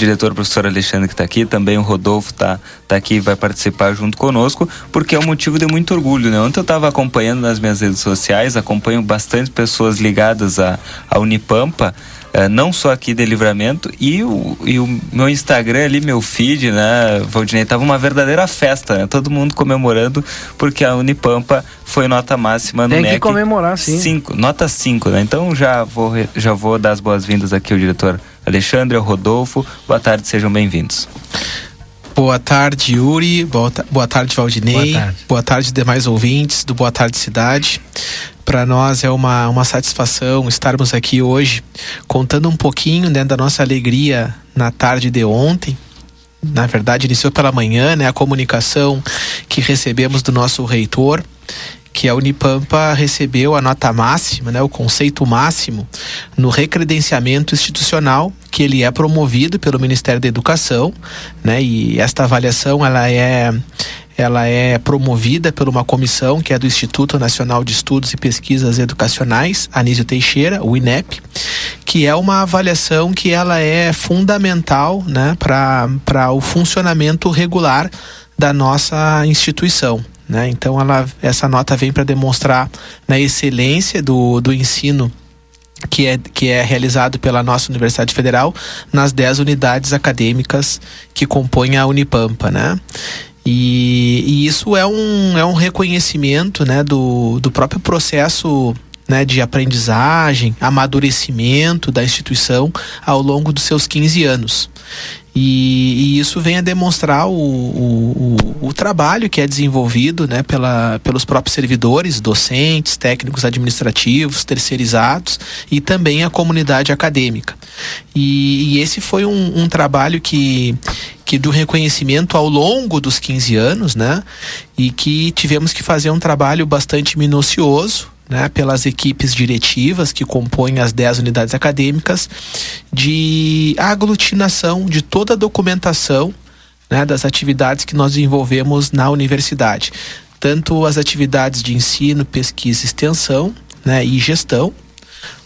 diretor, o professor Alexandre, que está aqui, também o Rodolfo está tá aqui e vai participar junto conosco, porque é um motivo de muito orgulho. Né? Ontem eu estava acompanhando nas minhas redes sociais, acompanho bastante pessoas ligadas à, à Unipampa. Uh, não só aqui de Livramento, e o, e o meu Instagram ali, meu feed, né, Valdinei, tava uma verdadeira festa, né? Todo mundo comemorando, porque a Unipampa foi nota máxima no Tem NEC. que comemorar, sim. Cinco, nota 5, né? Então já vou, já vou dar as boas-vindas aqui ao diretor Alexandre, ao Rodolfo. Boa tarde, sejam bem-vindos. Boa tarde, Yuri. Boa, boa tarde, Valdinei. Boa tarde. Boa tarde, demais ouvintes do Boa Tarde Cidade. Para nós é uma, uma satisfação estarmos aqui hoje contando um pouquinho né, da nossa alegria na tarde de ontem. Na verdade, iniciou pela manhã, né, a comunicação que recebemos do nosso reitor, que a Unipampa recebeu a nota máxima, né, o conceito máximo, no recredenciamento institucional, que ele é promovido pelo Ministério da Educação, né, e esta avaliação ela é ela é promovida por uma comissão que é do Instituto Nacional de Estudos e Pesquisas Educacionais, Anísio Teixeira, o INEP, que é uma avaliação que ela é fundamental né, para o funcionamento regular da nossa instituição. Né? Então, ela, essa nota vem para demonstrar na excelência do, do ensino que é, que é realizado pela nossa Universidade Federal nas 10 unidades acadêmicas que compõem a Unipampa, né? E, e, isso é um, é um reconhecimento né, do, do próprio processo né, de aprendizagem, amadurecimento da instituição ao longo dos seus 15 anos. E, e isso vem a demonstrar o, o, o, o, trabalho que é desenvolvido né, pela, pelos próprios servidores, docentes, técnicos administrativos, terceirizados e também a comunidade acadêmica. E, e esse foi um, um trabalho que, que do reconhecimento ao longo dos 15 anos, né? E que tivemos que fazer um trabalho bastante minucioso, né, pelas equipes diretivas que compõem as 10 unidades acadêmicas, de aglutinação de toda a documentação né, das atividades que nós desenvolvemos na universidade. Tanto as atividades de ensino, pesquisa, extensão né, e gestão,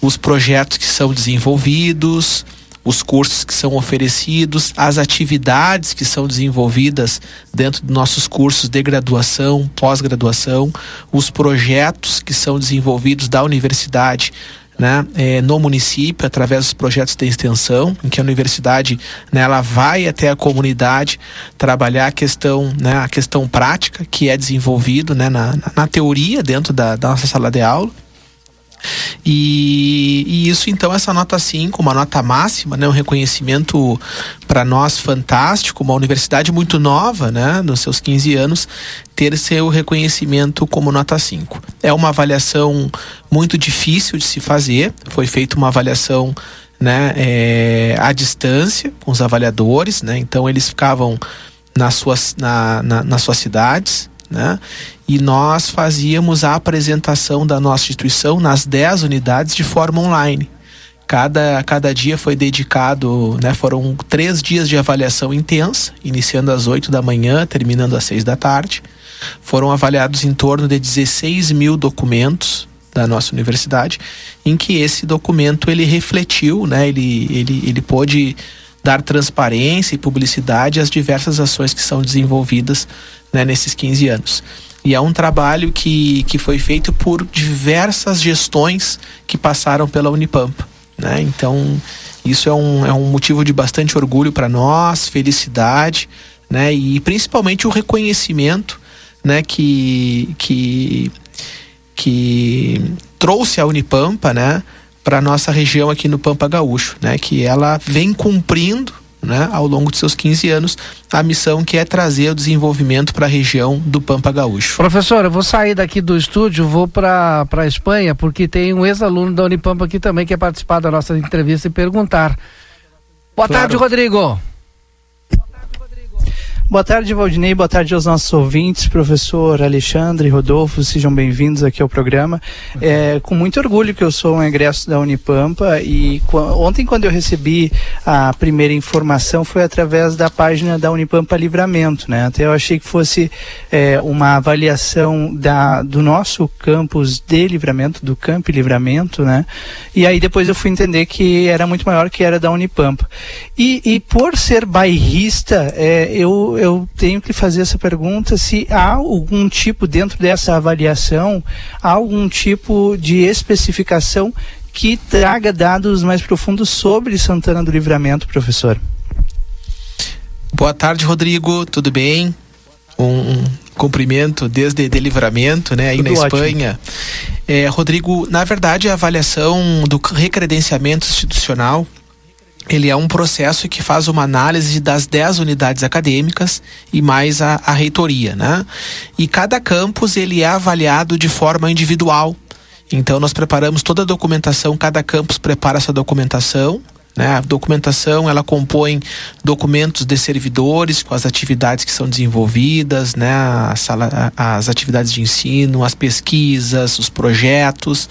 os projetos que são desenvolvidos, os cursos que são oferecidos, as atividades que são desenvolvidas dentro dos nossos cursos de graduação, pós-graduação, os projetos que são desenvolvidos da universidade né, é, no município através dos projetos de extensão, em que a universidade né, ela vai até a comunidade trabalhar a questão, né, a questão prática que é desenvolvido né, na, na teoria dentro da, da nossa sala de aula. E, e, isso então essa nota 5, uma nota máxima, né, um reconhecimento para nós fantástico, uma universidade muito nova, né, nos seus 15 anos, ter seu reconhecimento como nota 5. É uma avaliação muito difícil de se fazer, foi feita uma avaliação né, é, à distância com os avaliadores, né, então eles ficavam nas suas, na, na, nas suas cidades, né? E nós fazíamos a apresentação da nossa instituição nas 10 unidades de forma online. Cada, cada dia foi dedicado, né, foram três dias de avaliação intensa, iniciando às 8 da manhã, terminando às 6 da tarde. Foram avaliados em torno de 16 mil documentos da nossa universidade, em que esse documento ele refletiu, né, ele, ele, ele pôde dar transparência e publicidade às diversas ações que são desenvolvidas né, nesses 15 anos. E é um trabalho que, que foi feito por diversas gestões que passaram pela Unipampa. Né? Então, isso é um, é um motivo de bastante orgulho para nós, felicidade, né? e principalmente o reconhecimento né? que, que, que trouxe a Unipampa né? para nossa região aqui no Pampa Gaúcho, né? que ela vem cumprindo né, ao longo de seus 15 anos, a missão que é trazer o desenvolvimento para a região do Pampa Gaúcho. Professor, eu vou sair daqui do estúdio, vou para a Espanha, porque tem um ex-aluno da Unipampa aqui também que quer participar da nossa entrevista e perguntar. Boa claro. tarde, Rodrigo. Boa tarde, Valdinei. Boa tarde aos nossos ouvintes, professor Alexandre, Rodolfo, sejam bem-vindos aqui ao programa. É, com muito orgulho que eu sou um egresso da Unipampa e ontem, quando eu recebi a primeira informação, foi através da página da Unipampa Livramento, né? Até eu achei que fosse é, uma avaliação da, do nosso campus de livramento, do Camp Livramento, né? E aí depois eu fui entender que era muito maior que era da Unipampa. E, e por ser bairrista, é, eu, eu tenho que fazer essa pergunta se há algum tipo dentro dessa avaliação, há algum tipo de especificação que traga dados mais profundos sobre Santana do Livramento, professor. Boa tarde, Rodrigo. Tudo bem? Um, um cumprimento desde de livramento, né, aí Tudo na. Espanha. É, Rodrigo, na verdade, a avaliação do recredenciamento institucional ele é um processo que faz uma análise das 10 unidades acadêmicas e mais a, a reitoria, né? E cada campus ele é avaliado de forma individual. Então nós preparamos toda a documentação, cada campus prepara essa documentação né? A documentação ela compõe documentos de servidores com as atividades que são desenvolvidas, né? sala, as atividades de ensino, as pesquisas, os projetos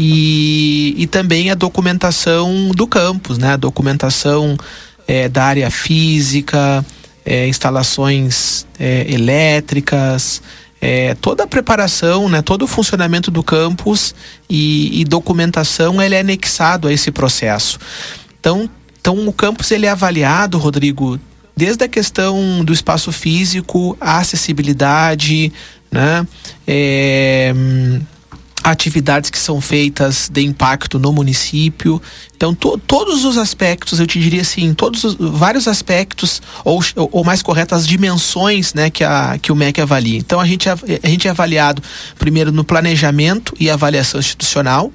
e, e também a documentação do campus, né? a documentação é, da área física, é, instalações é, elétricas, é, toda a preparação, né, todo o funcionamento do campus e, e, documentação ele é anexado a esse processo. Então, então o campus ele é avaliado, Rodrigo, desde a questão do espaço físico, a acessibilidade, né? É, atividades que são feitas de impacto no município. Então, to, todos os aspectos, eu te diria assim, todos os vários aspectos, ou, ou mais correto, as dimensões né, que, a, que o MEC avalia. Então, a gente, a, a gente é avaliado primeiro no planejamento e avaliação institucional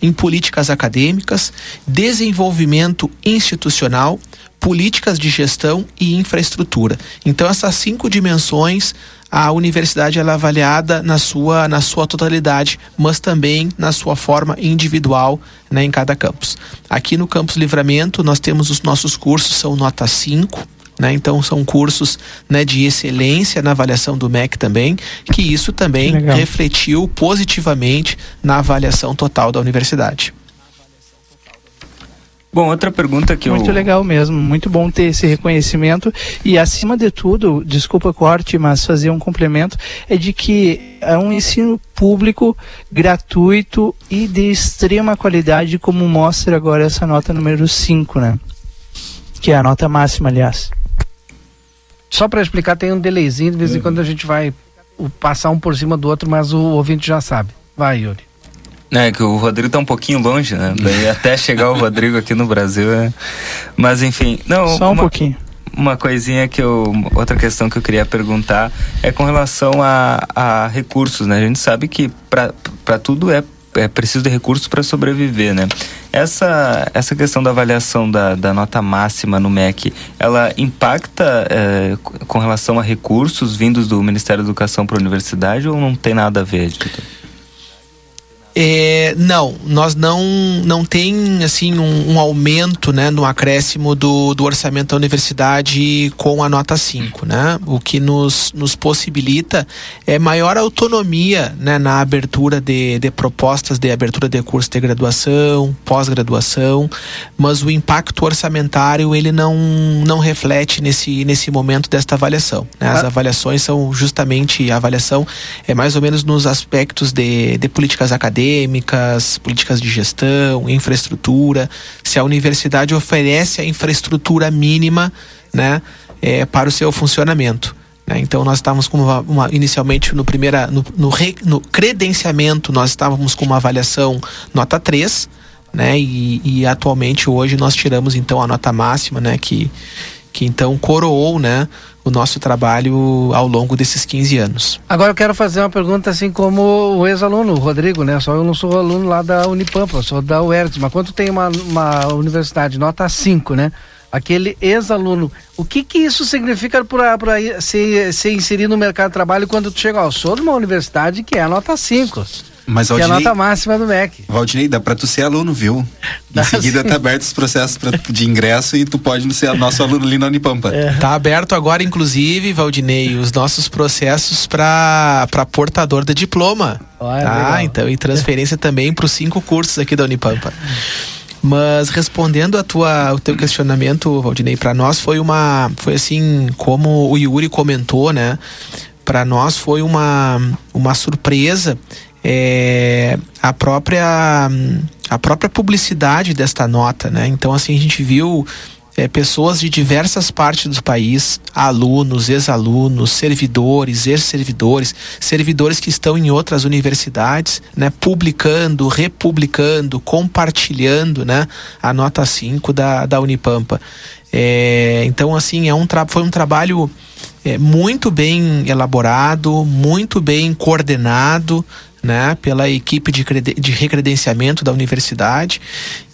em políticas acadêmicas, desenvolvimento institucional, políticas de gestão e infraestrutura. Então essas cinco dimensões a universidade ela é avaliada na sua na sua totalidade, mas também na sua forma individual, né, em cada campus. Aqui no campus Livramento nós temos os nossos cursos são nota 5, né? Então são cursos né, de excelência na avaliação do MEC também, que isso também Legal. refletiu positivamente na avaliação total da universidade. Bom, outra pergunta que muito eu... legal mesmo, muito bom ter esse reconhecimento e acima de tudo, desculpa corte, mas fazer um complemento é de que é um ensino público gratuito e de extrema qualidade, como mostra agora essa nota número 5, né? Que é a nota máxima, aliás. Só para explicar, tem um delayzinho, de vez em quando a gente vai passar um por cima do outro, mas o ouvinte já sabe. Vai, Yuri. É, que o Rodrigo tá um pouquinho longe, né? Daí até chegar o Rodrigo aqui no Brasil. É... Mas enfim. Não, Só um uma, pouquinho. Uma coisinha que eu. Outra questão que eu queria perguntar é com relação a, a recursos, né? A gente sabe que para tudo é é preciso de recursos para sobreviver, né? Essa, essa questão da avaliação da, da nota máxima no MEC, ela impacta é, com relação a recursos vindos do Ministério da Educação para a universidade ou não tem nada a ver? Editor? É, não, nós não não tem assim um, um, aumento, né, no acréscimo do, do orçamento da universidade com a nota 5, né? O que nos, nos possibilita é maior autonomia, né, na abertura de, de propostas de abertura de curso de graduação, pós-graduação, mas o impacto orçamentário ele não não reflete nesse nesse momento desta avaliação, né? As ah. avaliações são justamente a avaliação é mais ou menos nos aspectos de, de políticas acadêmicas acadêmicas, políticas de gestão, infraestrutura, se a universidade oferece a infraestrutura mínima né, é, para o seu funcionamento. Né? Então nós estávamos com uma, uma, inicialmente no primeira no, no, re, no, credenciamento nós estávamos com uma avaliação nota 3, né? E, e atualmente hoje nós tiramos então a nota máxima, né? Que, que então coroou, né? O nosso trabalho ao longo desses 15 anos. Agora eu quero fazer uma pergunta assim como o ex-aluno, Rodrigo, né? Só eu não sou aluno lá da Unipampa, sou da UERJ, mas quando tem uma, uma universidade nota 5, né? Aquele ex-aluno, o que que isso significa para ser, ser inserido no mercado de trabalho quando tu chega ao sou de uma universidade que é a nota 5? Mas, Valdinei, que é a nota máxima do MEC. Valdinei, dá pra tu ser aluno, viu? Dá em seguida sim. tá aberto os processos pra, de ingresso e tu pode ser nosso aluno ali na Unipampa. É. Tá aberto agora, inclusive, Valdinei, os nossos processos pra, pra portador de diploma. Ah, tá? Então, e transferência também pros cinco cursos aqui da Unipampa. Mas respondendo a tua, o teu questionamento, Valdinei, para nós foi uma, foi assim, como o Yuri comentou, né? Para nós foi uma, uma surpresa é, a própria a própria publicidade desta nota, né? Então assim a gente viu é, pessoas de diversas partes do país, alunos, ex-alunos, servidores, ex-servidores, servidores que estão em outras universidades, né, publicando, republicando, compartilhando, né, a nota 5 da, da Unipampa. É, então, assim, é um foi um trabalho é, muito bem elaborado, muito bem coordenado, né, pela equipe de, de recredenciamento da universidade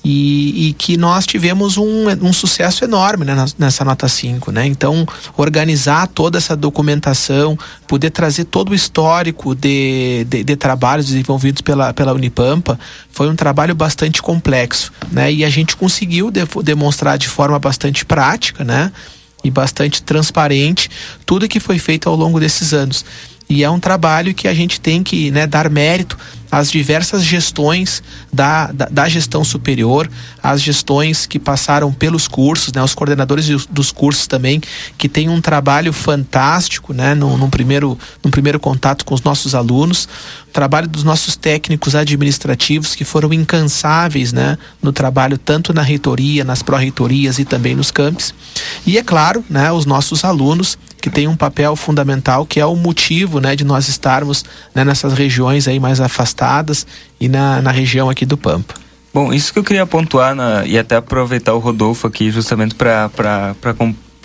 e, e que nós tivemos um, um sucesso enorme né, nessa nota 5. Né? Então, organizar toda essa documentação, poder trazer todo o histórico de, de, de, trabalhos desenvolvidos pela, pela Unipampa, foi um trabalho bastante complexo. Né? E a gente conseguiu de, demonstrar de forma bastante prática né? e bastante transparente tudo que foi feito ao longo desses anos. E é um trabalho que a gente tem que né, dar mérito às diversas gestões da, da, da, gestão superior, as gestões que passaram pelos cursos, né, os coordenadores dos cursos também, que têm um trabalho fantástico né, no, num, primeiro, num primeiro contato com os nossos alunos, o trabalho dos nossos técnicos administrativos que foram incansáveis né, no trabalho tanto na reitoria, nas pró-reitorias e também nos campos. E é claro, né, os nossos alunos que tem um papel fundamental, que é o motivo né, de nós estarmos né, nessas regiões aí mais afastadas e na, na região aqui do Pampa. Bom, isso que eu queria pontuar na, e até aproveitar o Rodolfo aqui justamente para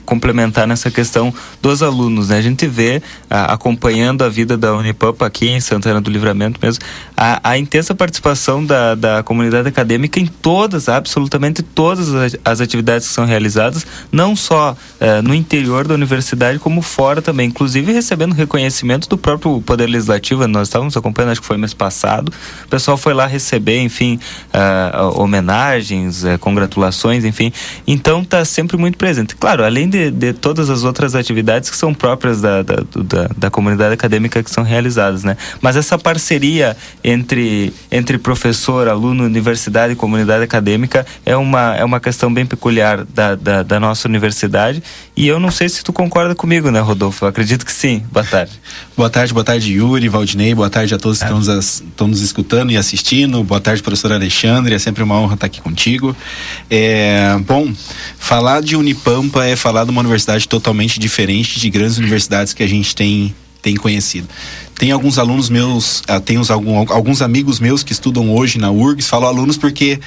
complementar nessa questão dos alunos, né? A gente vê, a, acompanhando a vida da Unipampa aqui em Santana do Livramento mesmo, a, a intensa participação da, da comunidade acadêmica em todas, absolutamente todas as, atividades que são realizadas, não só eh, no interior da universidade, como fora também, inclusive recebendo reconhecimento do próprio Poder Legislativo, nós estávamos acompanhando, acho que foi mês passado, o pessoal foi lá receber, enfim, uh, homenagens, uh, congratulações, enfim, então está sempre muito presente. Claro, além de de, de todas as outras atividades que são próprias da, da, da, da, comunidade acadêmica que são realizadas, né? Mas essa parceria entre, entre professor, aluno, universidade e comunidade acadêmica é uma, é uma questão bem peculiar da, da, da nossa universidade e eu não sei se tu concorda comigo, né, Rodolfo? Eu acredito que sim. Boa tarde. boa tarde, boa tarde, Yuri, Valdinei, boa tarde a todos que estão nos, estão nos escutando e assistindo. Boa tarde, professor Alexandre, é sempre uma honra estar aqui contigo. É, bom, falar de Unipampa é falar de uma universidade totalmente diferente de grandes universidades que a gente tem tem conhecido. Tem alguns alunos meus, uh, tem uns, alguns amigos meus que estudam hoje na URGS, falo alunos porque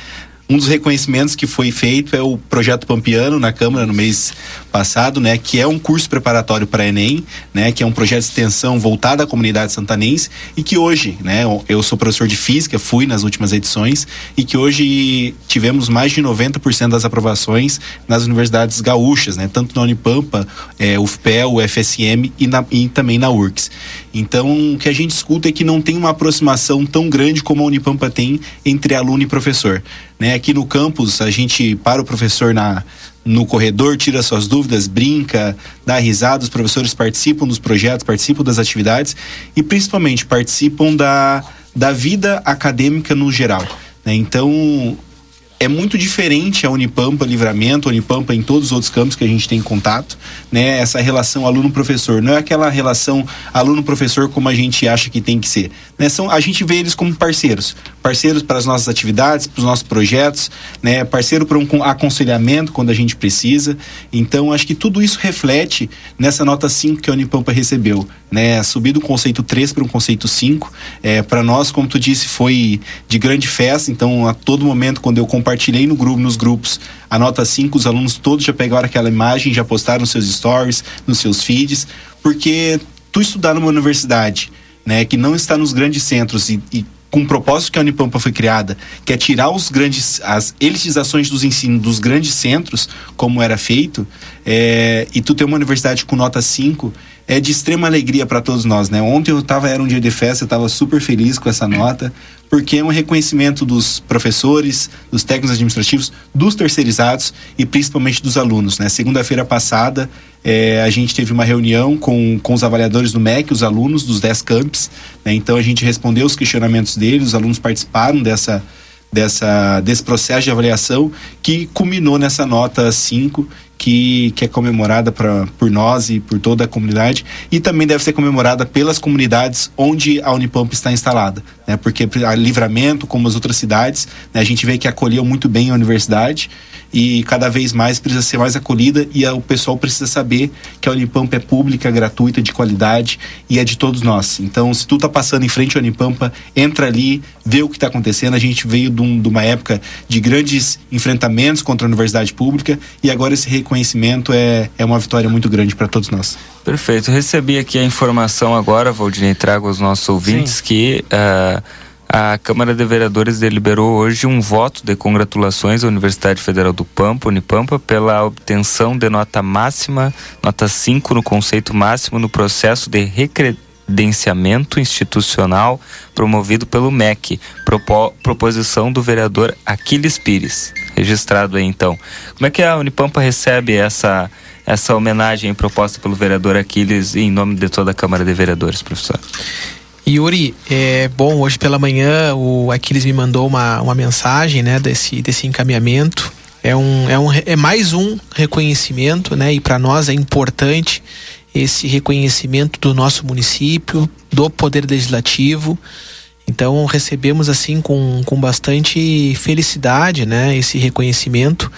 um dos reconhecimentos que foi feito é o projeto Pampiano na Câmara no mês passado, né, que é um curso preparatório para ENEM, né, que é um projeto de extensão voltado à comunidade santanense e que hoje, né, eu sou professor de física, fui nas últimas edições e que hoje tivemos mais de 90% das aprovações nas universidades gaúchas, né, tanto na Unipampa, é, UFPEL, UFSM e, na, e também na URCS. Então, o que a gente escuta é que não tem uma aproximação tão grande como a Unipampa tem entre aluno e professor. Né? Aqui no campus, a gente para o professor na, no corredor, tira suas dúvidas, brinca, dá risada, os professores participam dos projetos, participam das atividades e principalmente participam da, da vida acadêmica no geral. Né? Então, é muito diferente a Unipampa Livramento, a Unipampa em todos os outros campos que a gente tem contato, né? Essa relação aluno-professor, não é aquela relação aluno-professor como a gente acha que tem que ser, né? São, a gente vê eles como parceiros, parceiros para as nossas atividades, para os nossos projetos, né? Parceiro para um aconselhamento quando a gente precisa. Então, acho que tudo isso reflete nessa nota 5 que a Unipampa recebeu, né? Subir do conceito 3 para um conceito 5, é, para nós, como tu disse, foi de grande festa, então a todo momento quando eu compartilhei no grupo, nos grupos a nota 5, os alunos todos já pegaram aquela imagem, já postaram nos seus stories, nos seus feeds, porque tu estudar numa universidade, né, que não está nos grandes centros e, e com o propósito que a Unipampa foi criada, que é tirar os grandes, as elitizações dos ensinos dos grandes centros, como era feito, é, e tu ter uma universidade com nota 5, é de extrema alegria para todos nós, né? Ontem eu tava, era um dia de festa, eu estava super feliz com essa nota, porque é um reconhecimento dos professores, dos técnicos administrativos, dos terceirizados e principalmente dos alunos, né? Segunda-feira passada, é, a gente teve uma reunião com, com os avaliadores do MEC, os alunos dos 10 campos, né? Então a gente respondeu os questionamentos deles, os alunos participaram dessa dessa, desse processo de avaliação que culminou nessa nota 5 que, que é comemorada pra, por nós e por toda a comunidade e também deve ser comemorada pelas comunidades onde a Unipamp está instalada, né? Porque a Livramento, como as outras cidades, né? a gente vê que acolheu muito bem a universidade e cada vez mais precisa ser mais acolhida e a, o pessoal precisa saber que a Unipampa é pública, gratuita, de qualidade e é de todos nós. Então, se tu tá passando em frente à Unipampa, entra ali, vê o que está acontecendo. A gente veio de, um, de uma época de grandes enfrentamentos contra a universidade pública e agora esse reconhecimento é, é uma vitória muito grande para todos nós. Perfeito. Recebi aqui a informação agora, Valdinei, trago aos nossos ouvintes Sim. que uh, a Câmara de Vereadores deliberou hoje um voto de congratulações à Universidade Federal do Pampa, Unipampa, pela obtenção de nota máxima, nota 5 no conceito máximo no processo de recredenciamento institucional promovido pelo MEC, propo, proposição do vereador Aquiles Pires, registrado aí então. Como é que a Unipampa recebe essa essa homenagem proposta pelo vereador Aquiles em nome de toda a Câmara de Vereadores, professor? Yuri, é bom, hoje pela manhã o Aquiles me mandou uma, uma mensagem, né, desse, desse encaminhamento. É, um, é, um, é mais um reconhecimento, né, e para nós é importante esse reconhecimento do nosso município, do Poder Legislativo. Então recebemos assim com, com bastante felicidade, né, esse reconhecimento.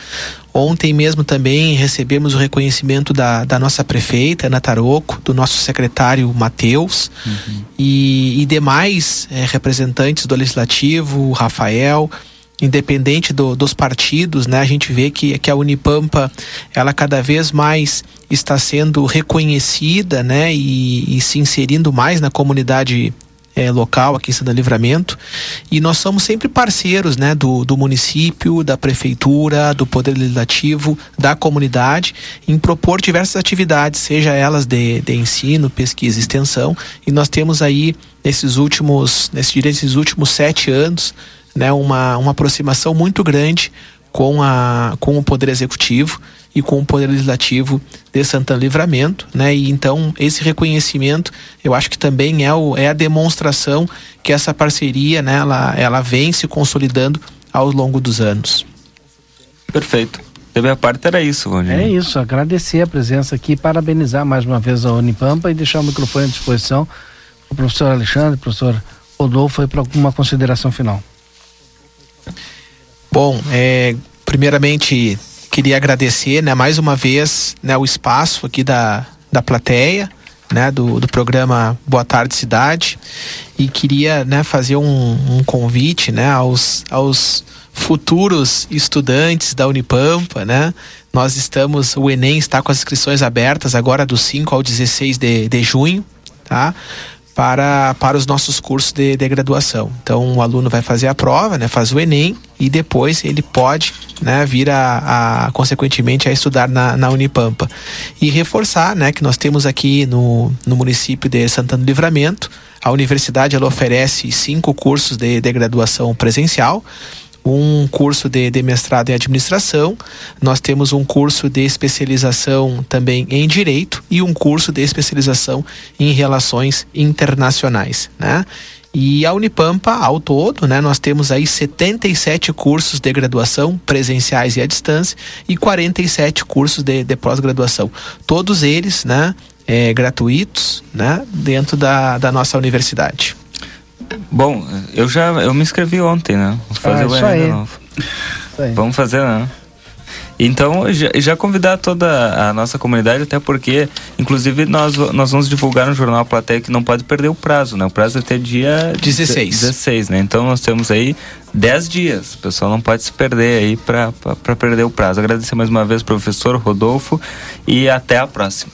Ontem mesmo também recebemos o reconhecimento da, da nossa prefeita, Ana Taroco, do nosso secretário Matheus uhum. e, e, demais é, representantes do Legislativo, Rafael, independente do, dos partidos, né? A gente vê que, que a Unipampa, ela cada vez mais está sendo reconhecida, né? E, e se inserindo mais na comunidade é, local aqui em Santa Livramento e nós somos sempre parceiros né, do, do município, da prefeitura, do poder legislativo, da comunidade em propor diversas atividades, seja elas de, de ensino, pesquisa extensão e nós temos aí nesses últimos, nesses últimos sete anos né, uma, uma aproximação muito grande com, a, com o poder executivo e com o Poder Legislativo de Santana Livramento, né? E então esse reconhecimento, eu acho que também é, o, é a demonstração que essa parceria, né? Ela, ela vem se consolidando ao longo dos anos. Perfeito. Da minha parte era isso, Rondinho. É isso, agradecer a presença aqui, parabenizar mais uma vez a Unipampa e deixar o microfone à disposição o professor Alexandre, professor Rodolfo, para alguma consideração final. Bom, é, primeiramente queria agradecer, né, mais uma vez, né, o espaço aqui da, da plateia, né, do, do programa Boa Tarde Cidade e queria, né, fazer um, um convite, né, aos, aos futuros estudantes da Unipampa, né, nós estamos, o Enem está com as inscrições abertas agora do 5 ao 16 de, de junho, tá? Para, para os nossos cursos de, de graduação. Então, o aluno vai fazer a prova, né, faz o Enem e depois ele pode né, vir a, a consequentemente a estudar na, na Unipampa. E reforçar né, que nós temos aqui no, no município de Santana do Livramento, a universidade ela oferece cinco cursos de, de graduação presencial um curso de, de, mestrado em administração, nós temos um curso de especialização também em direito e um curso de especialização em relações internacionais, né? E a Unipampa, ao todo, né, nós temos aí 77 cursos de graduação presenciais e à distância e 47 cursos de, de pós-graduação. Todos eles, né, é, gratuitos, né, dentro da, da nossa universidade. Bom, eu já eu me inscrevi ontem, né? Vou fazer ah, o Enem de novo. Vamos fazer, né? Então, já, já, convidar toda a nossa comunidade, até porque, inclusive, nós, nós vamos divulgar no Jornal Plateia que não pode perder o prazo, né? O prazo é até dia 16. 16, né? Então, nós temos aí 10 dias. O pessoal não pode se perder aí para perder o prazo. Agradecer mais uma vez, professor Rodolfo, e até a próxima.